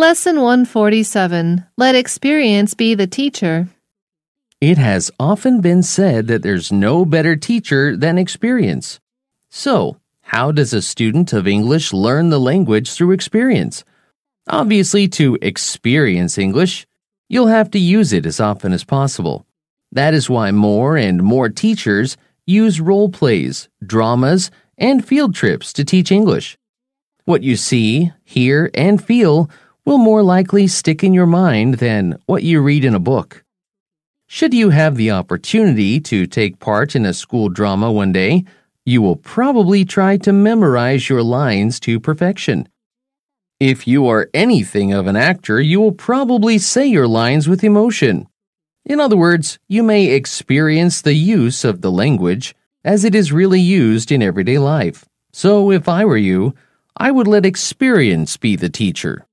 Lesson 147 Let experience be the teacher. It has often been said that there's no better teacher than experience. So, how does a student of English learn the language through experience? Obviously, to experience English, you'll have to use it as often as possible. That is why more and more teachers use role plays, dramas, and field trips to teach English. What you see, hear, and feel will more likely stick in your mind than what you read in a book. Should you have the opportunity to take part in a school drama one day, you will probably try to memorize your lines to perfection. If you are anything of an actor, you will probably say your lines with emotion. In other words, you may experience the use of the language as it is really used in everyday life. So if I were you, I would let experience be the teacher.